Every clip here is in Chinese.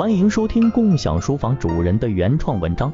欢迎收听共享书房主人的原创文章。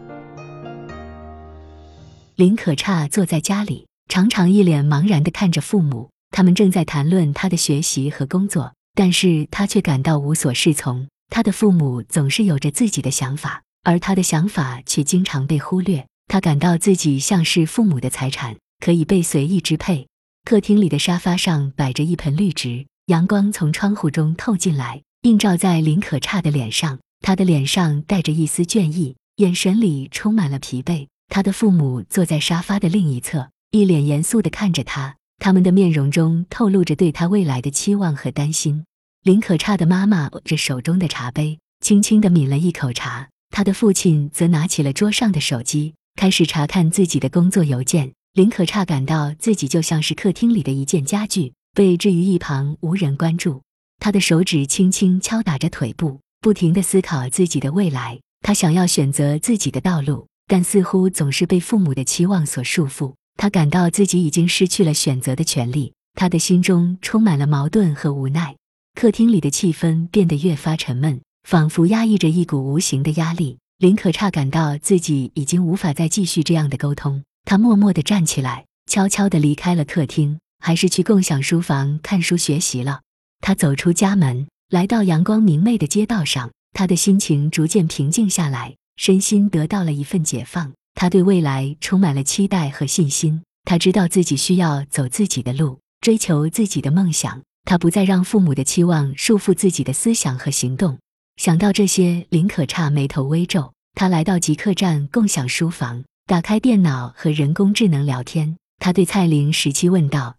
林可差坐在家里，常常一脸茫然的看着父母，他们正在谈论他的学习和工作，但是他却感到无所适从。他的父母总是有着自己的想法，而他的想法却经常被忽略。他感到自己像是父母的财产，可以被随意支配。客厅里的沙发上摆着一盆绿植，阳光从窗户中透进来。映照在林可差的脸上，他的脸上带着一丝倦意，眼神里充满了疲惫。他的父母坐在沙发的另一侧，一脸严肃地看着他，他们的面容中透露着对他未来的期望和担心。林可差的妈妈握着手中的茶杯，轻轻地抿了一口茶，他的父亲则拿起了桌上的手机，开始查看自己的工作邮件。林可差感到自己就像是客厅里的一件家具，被置于一旁，无人关注。他的手指轻轻敲打着腿部，不停地思考自己的未来。他想要选择自己的道路，但似乎总是被父母的期望所束缚。他感到自己已经失去了选择的权利，他的心中充满了矛盾和无奈。客厅里的气氛变得越发沉闷，仿佛压抑着一股无形的压力。林可差感到自己已经无法再继续这样的沟通。他默默地站起来，悄悄地离开了客厅，还是去共享书房看书学习了。他走出家门，来到阳光明媚的街道上，他的心情逐渐平静下来，身心得到了一份解放。他对未来充满了期待和信心。他知道自己需要走自己的路，追求自己的梦想。他不再让父母的期望束缚自己的思想和行动。想到这些，林可差眉头微皱。他来到极客站共享书房，打开电脑和人工智能聊天。他对蔡玲十七问道：“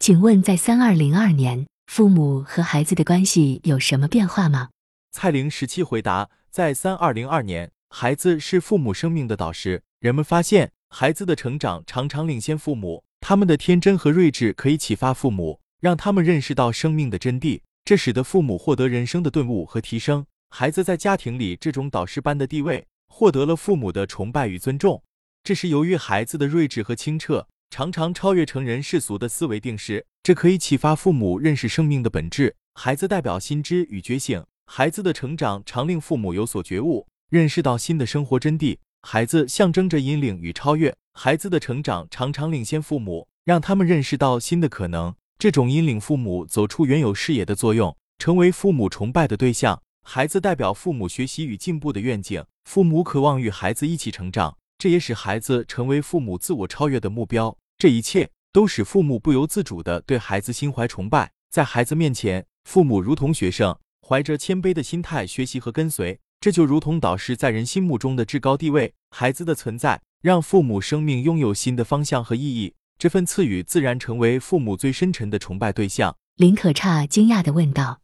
请问，在三二零二年？”父母和孩子的关系有什么变化吗？蔡玲十七回答：在三二零二年，孩子是父母生命的导师。人们发现，孩子的成长常常领先父母，他们的天真和睿智可以启发父母，让他们认识到生命的真谛，这使得父母获得人生的顿悟和提升。孩子在家庭里这种导师般的地位，获得了父母的崇拜与尊重，这是由于孩子的睿智和清澈。常常超越成人世俗的思维定式，这可以启发父母认识生命的本质。孩子代表心知与觉醒，孩子的成长常令父母有所觉悟，认识到新的生活真谛。孩子象征着引领与超越，孩子的成长常常领先父母，让他们认识到新的可能。这种引领父母走出原有视野的作用，成为父母崇拜的对象。孩子代表父母学习与进步的愿景，父母渴望与孩子一起成长。这也使孩子成为父母自我超越的目标，这一切都使父母不由自主地对孩子心怀崇拜。在孩子面前，父母如同学生，怀着谦卑的心态学习和跟随，这就如同导师在人心目中的至高地位。孩子的存在让父母生命拥有新的方向和意义，这份赐予自然成为父母最深沉的崇拜对象。林可差惊讶地问道：“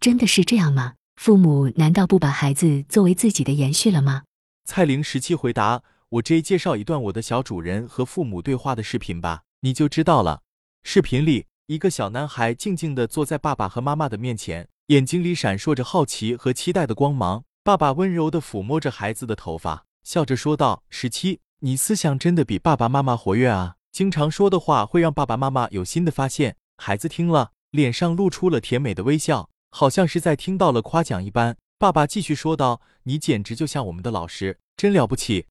真的是这样吗？父母难道不把孩子作为自己的延续了吗？”蔡玲十七回答。我这介绍一段我的小主人和父母对话的视频吧，你就知道了。视频里，一个小男孩静静地坐在爸爸和妈妈的面前，眼睛里闪烁着好奇和期待的光芒。爸爸温柔地抚摸着孩子的头发，笑着说道：“十七，你思想真的比爸爸妈妈活跃啊！经常说的话会让爸爸妈妈有新的发现。”孩子听了，脸上露出了甜美的微笑，好像是在听到了夸奖一般。爸爸继续说道：“你简直就像我们的老师，真了不起。”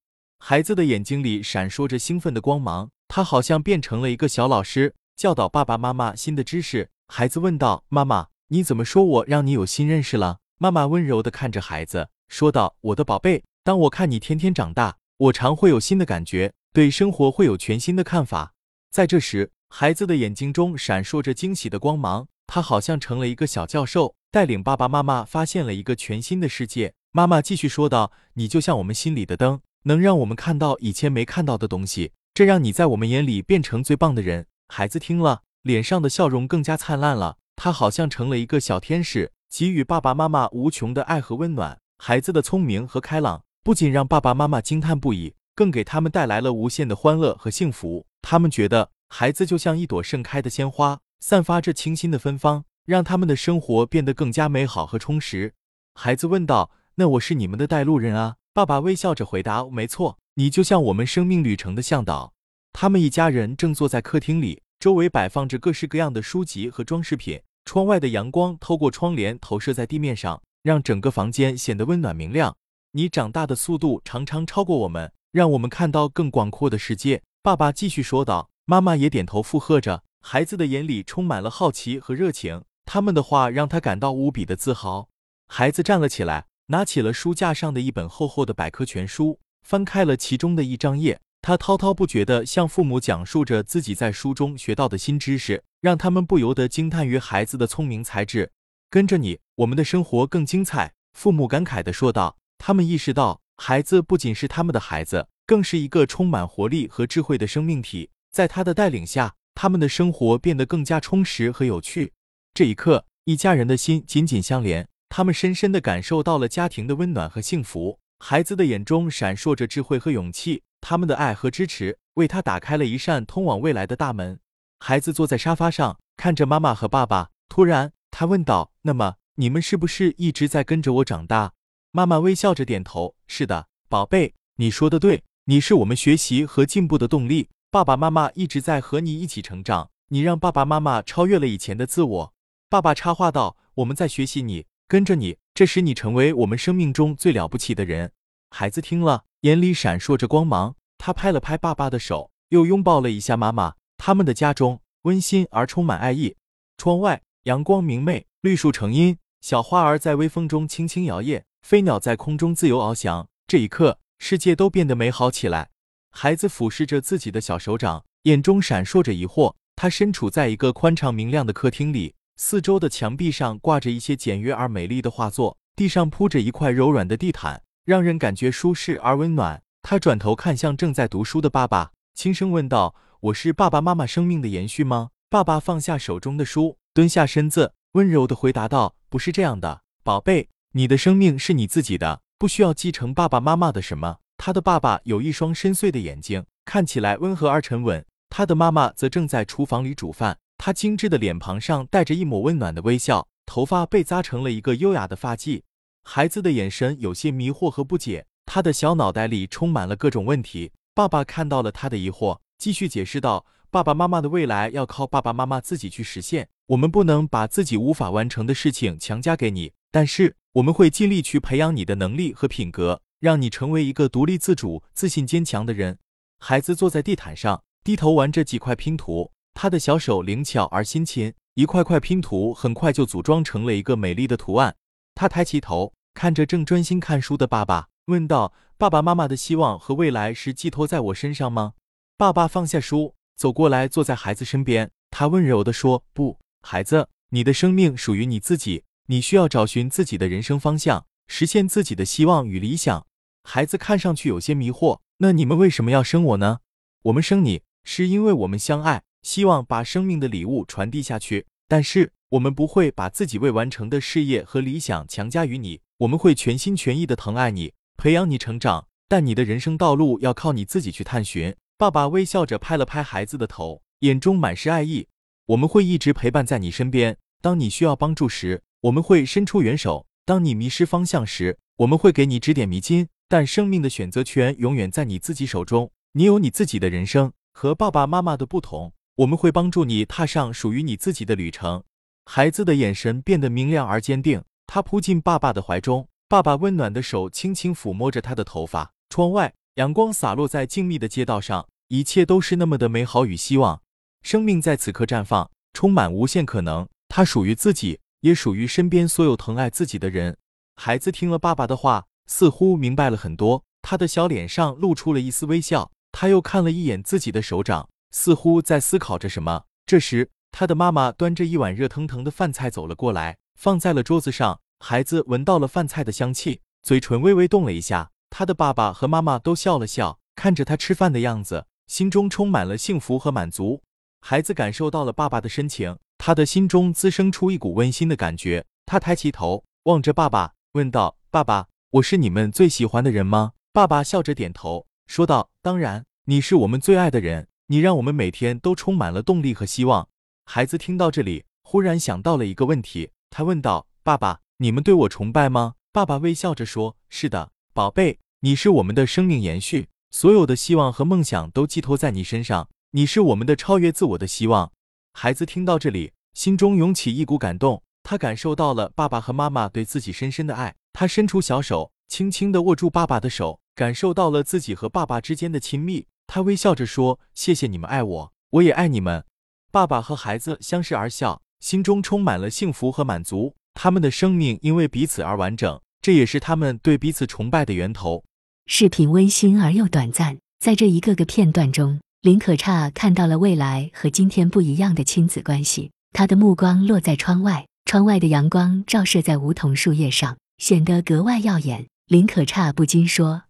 孩子的眼睛里闪烁着兴奋的光芒，他好像变成了一个小老师，教导爸爸妈妈新的知识。孩子问道：“妈妈，你怎么说我让你有新认识了？”妈妈温柔地看着孩子，说道：“我的宝贝，当我看你天天长大，我常会有新的感觉，对生活会有全新的看法。”在这时，孩子的眼睛中闪烁着惊喜的光芒，他好像成了一个小教授，带领爸爸妈妈发现了一个全新的世界。妈妈继续说道：“你就像我们心里的灯。”能让我们看到以前没看到的东西，这让你在我们眼里变成最棒的人。孩子听了，脸上的笑容更加灿烂了，他好像成了一个小天使，给予爸爸妈妈无穷的爱和温暖。孩子的聪明和开朗不仅让爸爸妈妈惊叹不已，更给他们带来了无限的欢乐和幸福。他们觉得孩子就像一朵盛开的鲜花，散发着清新的芬芳，让他们的生活变得更加美好和充实。孩子问道：“那我是你们的带路人啊？”爸爸微笑着回答：“没错，你就像我们生命旅程的向导。”他们一家人正坐在客厅里，周围摆放着各式各样的书籍和装饰品。窗外的阳光透过窗帘投射在地面上，让整个房间显得温暖明亮。你长大的速度常常超过我们，让我们看到更广阔的世界。爸爸继续说道。妈妈也点头附和着。孩子的眼里充满了好奇和热情，他们的话让他感到无比的自豪。孩子站了起来，拿起了书架上的一本厚厚的百科全书，翻开了其中的一张页。他滔滔不绝地向父母讲述着自己在书中学到的新知识，让他们不由得惊叹于孩子的聪明才智。跟着你，我们的生活更精彩。父母感慨地说道。他们意识到，孩子不仅是他们的孩子，更是一个充满活力和智慧的生命体。在他的带领下，他们的生活变得更加充实和有趣。这一刻，一家人的心紧紧相连，他们深深地感受到了家庭的温暖和幸福。孩子的眼中闪烁着智慧和勇气。他们的爱和支持为他打开了一扇通往未来的大门。孩子坐在沙发上，看着妈妈和爸爸。突然，他问道：“那么，你们是不是一直在跟着我长大？”妈妈微笑着点头：“是的，宝贝，你说的对，你是我们学习和进步的动力。爸爸妈妈一直在和你一起成长，你让爸爸妈妈超越了以前的自我。”爸爸插话道：“我们在学习你，跟着你，这使你成为我们生命中最了不起的人。”孩子听了。眼里闪烁着光芒，他拍了拍爸爸的手，又拥抱了一下妈妈。他们的家中温馨而充满爱意。窗外阳光明媚，绿树成荫，小花儿在微风中轻轻摇曳，飞鸟在空中自由翱翔。这一刻，世界都变得美好起来。孩子俯视着自己的小手掌，眼中闪烁着疑惑。他身处在一个宽敞明亮的客厅里，四周的墙壁上挂着一些简约而美丽的画作，地上铺着一块柔软的地毯。让人感觉舒适而温暖。他转头看向正在读书的爸爸，轻声问道：“我是爸爸妈妈生命的延续吗？”爸爸放下手中的书，蹲下身子，温柔地回答道：“不是这样的，宝贝，你的生命是你自己的，不需要继承爸爸妈妈的什么。”他的爸爸有一双深邃的眼睛，看起来温和而沉稳。他的妈妈则正在厨房里煮饭，她精致的脸庞上带着一抹温暖的微笑，头发被扎成了一个优雅的发髻。孩子的眼神有些迷惑和不解，他的小脑袋里充满了各种问题。爸爸看到了他的疑惑，继续解释道：“爸爸妈妈的未来要靠爸爸妈妈自己去实现，我们不能把自己无法完成的事情强加给你。但是我们会尽力去培养你的能力和品格，让你成为一个独立自主、自信坚强的人。”孩子坐在地毯上，低头玩着几块拼图，他的小手灵巧而辛勤，一块块拼图很快就组装成了一个美丽的图案。他抬起头，看着正专心看书的爸爸，问道：“爸爸妈妈的希望和未来是寄托在我身上吗？”爸爸放下书，走过来，坐在孩子身边。他温柔地说：“不，孩子，你的生命属于你自己，你需要找寻自己的人生方向，实现自己的希望与理想。”孩子看上去有些迷惑：“那你们为什么要生我呢？”“我们生你，是因为我们相爱，希望把生命的礼物传递下去。但是……”我们不会把自己未完成的事业和理想强加于你，我们会全心全意的疼爱你，培养你成长。但你的人生道路要靠你自己去探寻。爸爸微笑着拍了拍孩子的头，眼中满是爱意。我们会一直陪伴在你身边。当你需要帮助时，我们会伸出援手；当你迷失方向时，我们会给你指点迷津。但生命的选择权永远在你自己手中，你有你自己的人生。和爸爸妈妈的不同，我们会帮助你踏上属于你自己的旅程。孩子的眼神变得明亮而坚定，他扑进爸爸的怀中，爸爸温暖的手轻轻抚摸着他的头发。窗外，阳光洒落在静谧的街道上，一切都是那么的美好与希望。生命在此刻绽放，充满无限可能。它属于自己，也属于身边所有疼爱自己的人。孩子听了爸爸的话，似乎明白了很多，他的小脸上露出了一丝微笑。他又看了一眼自己的手掌，似乎在思考着什么。这时，他的妈妈端着一碗热腾腾的饭菜走了过来，放在了桌子上。孩子闻到了饭菜的香气，嘴唇微微动了一下。他的爸爸和妈妈都笑了笑，看着他吃饭的样子，心中充满了幸福和满足。孩子感受到了爸爸的深情，他的心中滋生出一股温馨的感觉。他抬起头，望着爸爸，问道：“爸爸，我是你们最喜欢的人吗？”爸爸笑着点头，说道：“当然，你是我们最爱的人，你让我们每天都充满了动力和希望。”孩子听到这里，忽然想到了一个问题，他问道：“爸爸，你们对我崇拜吗？”爸爸微笑着说：“是的，宝贝，你是我们的生命延续，所有的希望和梦想都寄托在你身上，你是我们的超越自我的希望。”孩子听到这里，心中涌起一股感动，他感受到了爸爸和妈妈对自己深深的爱。他伸出小手，轻轻地握住爸爸的手，感受到了自己和爸爸之间的亲密。他微笑着说：“谢谢你们爱我，我也爱你们。”爸爸和孩子相视而笑，心中充满了幸福和满足。他们的生命因为彼此而完整，这也是他们对彼此崇拜的源头。视频温馨而又短暂，在这一个个片段中，林可差看到了未来和今天不一样的亲子关系。他的目光落在窗外，窗外的阳光照射在梧桐树叶上，显得格外耀眼。林可差不禁说：“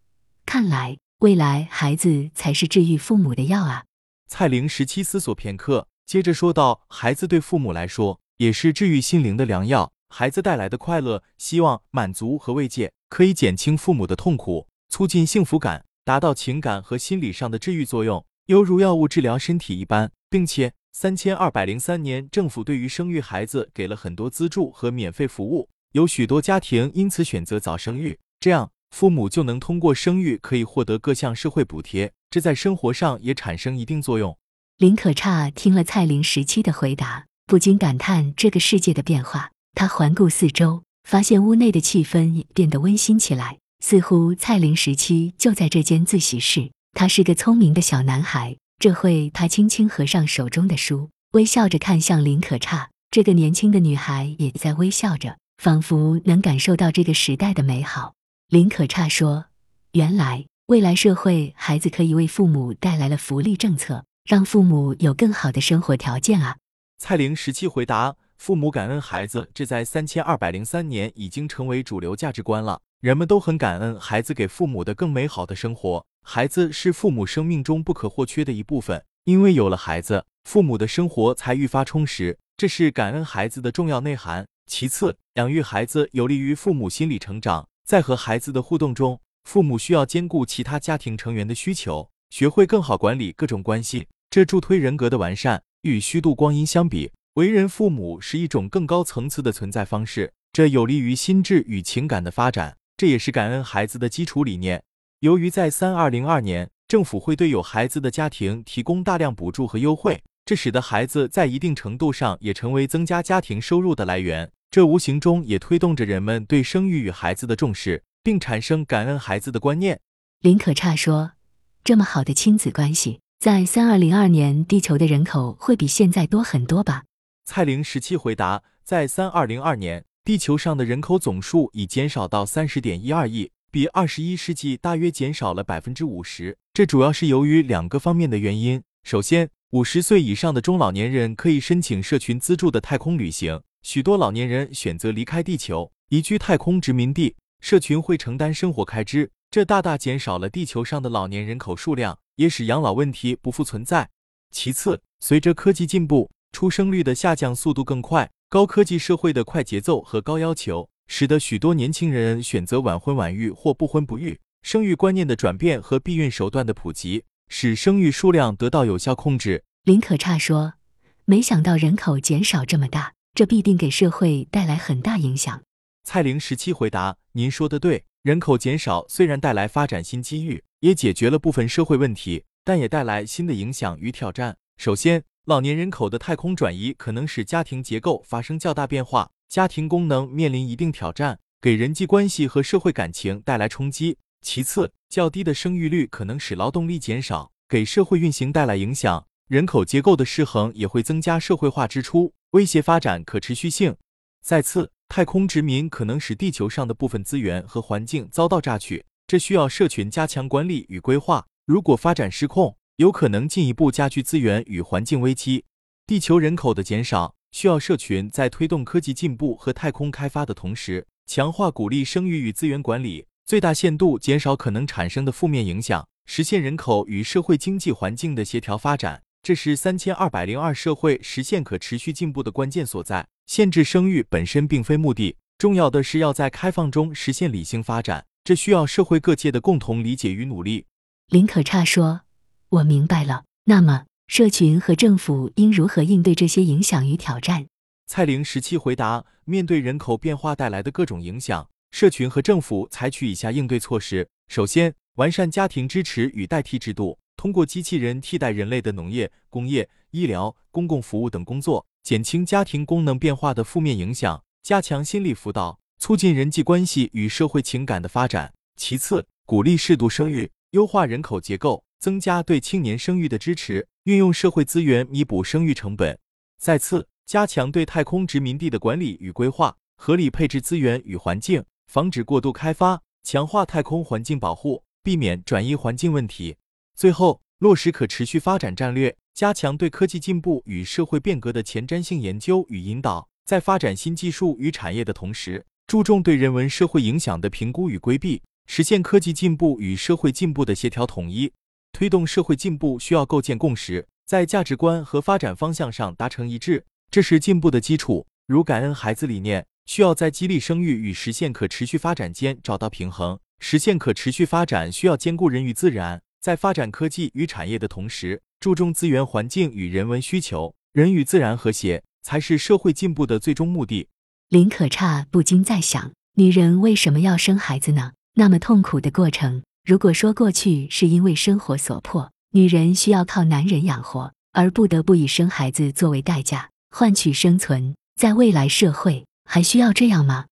看来未来孩子才是治愈父母的药啊！”蔡玲十七思索片刻。接着说道：“孩子对父母来说也是治愈心灵的良药。孩子带来的快乐、希望、满足和慰藉，可以减轻父母的痛苦，促进幸福感，达到情感和心理上的治愈作用，犹如药物治疗身体一般。并且，三千二百零三年，政府对于生育孩子给了很多资助和免费服务，有许多家庭因此选择早生育，这样父母就能通过生育可以获得各项社会补贴，这在生活上也产生一定作用。”林可差听了蔡玲时期的回答，不禁感叹这个世界的变化。他环顾四周，发现屋内的气氛也变得温馨起来，似乎蔡玲时期就在这间自习室。他是个聪明的小男孩。这会，他轻轻合上手中的书，微笑着看向林可差。这个年轻的女孩也在微笑着，仿佛能感受到这个时代的美好。林可差说：“原来，未来社会，孩子可以为父母带来了福利政策。”让父母有更好的生活条件啊！蔡玲十七回答：父母感恩孩子，这在三千二百零三年已经成为主流价值观了。人们都很感恩孩子给父母的更美好的生活。孩子是父母生命中不可或缺的一部分，因为有了孩子，父母的生活才愈发充实。这是感恩孩子的重要内涵。其次，养育孩子有利于父母心理成长。在和孩子的互动中，父母需要兼顾其他家庭成员的需求，学会更好管理各种关系。这助推人格的完善。与虚度光阴相比，为人父母是一种更高层次的存在方式，这有利于心智与情感的发展。这也是感恩孩子的基础理念。由于在三二零二年，政府会对有孩子的家庭提供大量补助和优惠，这使得孩子在一定程度上也成为增加家庭收入的来源。这无形中也推动着人们对生育与孩子的重视，并产生感恩孩子的观念。林可差说：“这么好的亲子关系。”在三二零二年，地球的人口会比现在多很多吧？蔡玲十七回答：在三二零二年，地球上的人口总数已减少到三十点一二亿，比二十一世纪大约减少了百分之五十。这主要是由于两个方面的原因。首先，五十岁以上的中老年人可以申请社群资助的太空旅行，许多老年人选择离开地球，移居太空殖民地，社群会承担生活开支，这大大减少了地球上的老年人口数量。也使养老问题不复存在。其次，随着科技进步，出生率的下降速度更快，高科技社会的快节奏和高要求，使得许多年轻人选择晚婚晚育或不婚不育。生育观念的转变和避孕手段的普及，使生育数量得到有效控制。林可差说：“没想到人口减少这么大，这必定给社会带来很大影响。”蔡玲十七回答：“您说的对，人口减少虽然带来发展新机遇。”也解决了部分社会问题，但也带来新的影响与挑战。首先，老年人口的太空转移可能使家庭结构发生较大变化，家庭功能面临一定挑战，给人际关系和社会感情带来冲击。其次，较低的生育率可能使劳动力减少，给社会运行带来影响。人口结构的失衡也会增加社会化支出，威胁发展可持续性。再次，太空殖民可能使地球上的部分资源和环境遭到榨取。这需要社群加强管理与规划。如果发展失控，有可能进一步加剧资源与环境危机。地球人口的减少需要社群在推动科技进步和太空开发的同时，强化鼓励生育与资源管理，最大限度减少可能产生的负面影响，实现人口与社会经济环境的协调发展。这是三千二百零二社会实现可持续进步的关键所在。限制生育本身并非目的，重要的是要在开放中实现理性发展。这需要社会各界的共同理解与努力。林可差说：“我明白了。那么，社群和政府应如何应对这些影响与挑战？”蔡玲十七回答：“面对人口变化带来的各种影响，社群和政府采取以下应对措施：首先，完善家庭支持与代替制度，通过机器人替代人类的农业、工业、医疗、公共服务等工作，减轻家庭功能变化的负面影响。加强心理辅导，促进人际关系与社会情感的发展；其次，鼓励适度生育，优化人口结构，增加对青年生育的支持，运用社会资源弥补生育成本；再次，加强对太空殖民地的管理与规划，合理配置资源与环境，防止过度开发，强化太空环境保护，避免转移环境问题；最后，落实可持续发展战略，加强对科技进步与社会变革的前瞻性研究与引导。在发展新技术与产业的同时，注重对人文社会影响的评估与规避，实现科技进步与社会进步的协调统一。推动社会进步需要构建共识，在价值观和发展方向上达成一致，这是进步的基础。如感恩孩子理念，需要在激励生育与实现可持续发展间找到平衡。实现可持续发展需要兼顾人与自然，在发展科技与产业的同时，注重资源环境与人文需求，人与自然和谐。才是社会进步的最终目的。林可差不禁在想：女人为什么要生孩子呢？那么痛苦的过程，如果说过去是因为生活所迫，女人需要靠男人养活，而不得不以生孩子作为代价换取生存，在未来社会还需要这样吗？